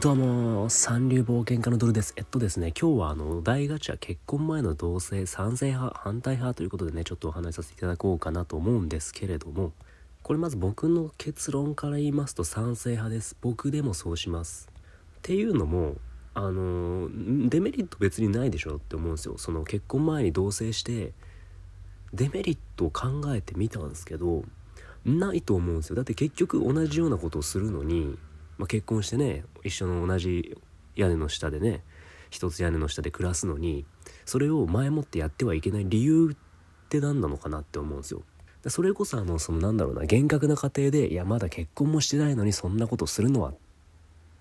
どうも、三流冒険家のドルです。えっとですね、今日はあの、大ガチャ結婚前の同性、賛成派、反対派ということでね、ちょっとお話しさせていただこうかなと思うんですけれども、これまず僕の結論から言いますと賛成派です。僕でもそうします。っていうのも、あの、デメリット別にないでしょって思うんですよ。その結婚前に同棲して、デメリットを考えてみたんですけど、ないと思うんですよ。だって結局同じようなことをするのに、まあ、結婚してね一緒の同じ屋根の下でね一つ屋根の下で暮らすのにそれを前もってやってはいけない理由って何なのかなって思うんですよ。それこそあのそのなんだろうな厳格な家庭でいやまだ結婚もしてないのにそんなことするのはっ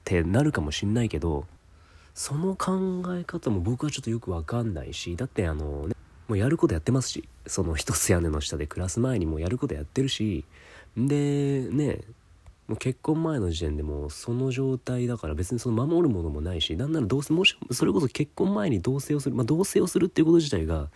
てなるかもしんないけどその考え方も僕はちょっとよくわかんないしだってあのねもうやることやってますしその一つ屋根の下で暮らす前にもうやることやってるしでねもう結婚前の時点でもうその状態だから別にその守るものもないしなんならどうせもしそれこそ結婚前に同棲をするまあ同棲をするっていうこと自体が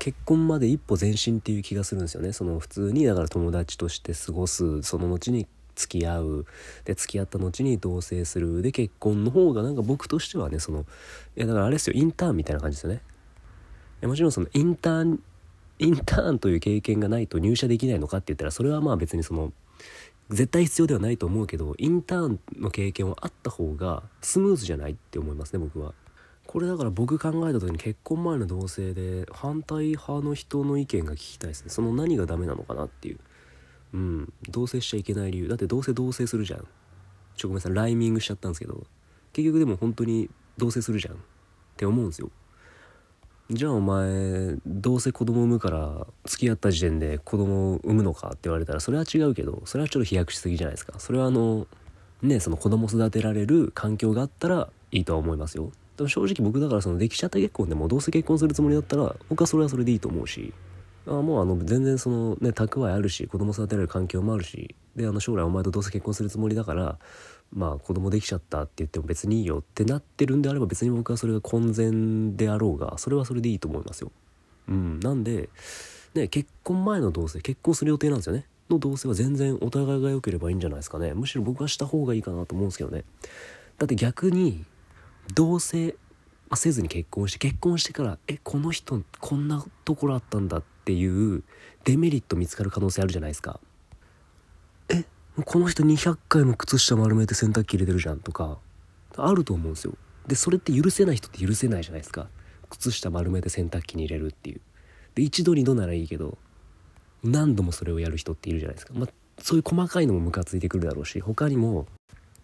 結婚まで一歩前進っていう気がするんですよね。その普通にだから友達として過ごすその後に付き合うで付き合った後に同棲するで結婚の方がなんか僕としてはねそのいやだからあれですよインターンみたいな感じですよね。もちろんそのインターンインターンという経験がないと入社できないのかって言ったらそれはまあ別にその絶対必要ではないと思うけどインターンの経験はあった方がスムーズじゃないって思いますね僕は。これだから僕考えた時に結婚前の同棲で反対派の人の意見が聞きたいですね。その何がダメなのかなっていう。うん。同棲しちゃいけない理由。だってどうせ同棲するじゃん。ちょごめんなさい。ライミングしちゃったんですけど。結局でも本当に同棲するじゃん。って思うんですよ。じゃあお前どうせ子供産むから付き合った時点で子供を産むのかって言われたらそれは違うけどそれはちょっと飛躍しすぎじゃないですか。それはあのねその子供育てられる環境があったらいいとは思いますよ。でも正直僕だからそのできちゃった結婚でもどうせ結婚するつもりだったら僕はそれはそれでいいと思うし。あもうあの全然そのね蓄えあるし子供育てられる環境もあるしであの将来お前とどうせ結婚するつもりだからまあ子供できちゃったって言っても別にいいよってなってるんであれば別に僕はそれが婚前であろうがそれはそれでいいと思いますよ。うん、なんで、ね、結婚前の同棲結婚する予定なんですよね。の同棲は全然お互いが良ければいいんじゃないですかね。むしろ僕はした方がいいかなと思うんですけどね。だって逆に同棲せずに結婚して結婚してからえこの人こんなところあったんだっていうデメリット見つかる可能性あるじゃないですか。この人200回も靴下丸めて洗濯機入れてるじゃんとかあると思うんですよ。でそれって許せない人って許せないじゃないですか。靴下丸めて洗濯機に入れるっていう。で一度二度ならいいけど何度もそれをやる人っているじゃないですか、まあ、そういう細かいのもムカついてくるだろうし他にも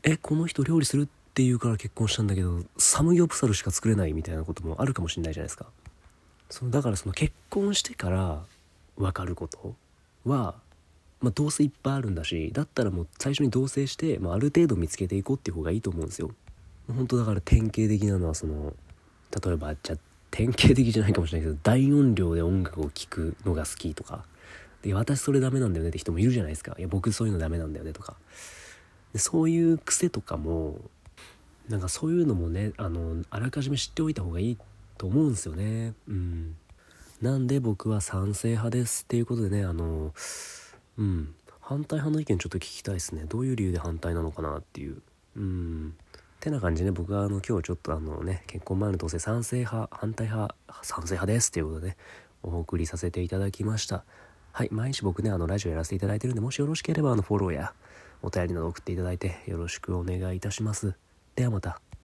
えこの人料理するって言うから結婚したんだけどサムギョプサルしか作れないみたいなこともあるかもしれないじゃないですか。そのだからその結婚してから分かることはまあ、どうせいっぱいあるんだしだったらもう最初に同棲して、まあ、ある程度見つけていこうっていう方がいいと思うんですよ。本当だから典型的なのはその例えばじゃ典型的じゃないかもしれないけど大音量で音楽を聴くのが好きとか。で私それダメなんだよねって人もいるじゃないですか。いや僕そういうのダメなんだよねとか。でそういう癖とかもなんかそういうのもねあのあらかじめ知っておいた方がいいと思うんですよね。うん。なんで僕は賛成派ですっていうことでねあのうん。反対派の意見ちょっと聞きたいですね。どういう理由で反対なのかなっていう。うん。てな感じで、ね。僕はあの今日ちょっとあのね結婚前の同棲賛成派反対派賛成派ですっていうことでねお送りさせていただきました。はい。毎日僕ねあのラジオやらせていただいてるんでもしよろしければあのフォローやお便りなど送っていただいてよろしくお願いいたします。ではまた。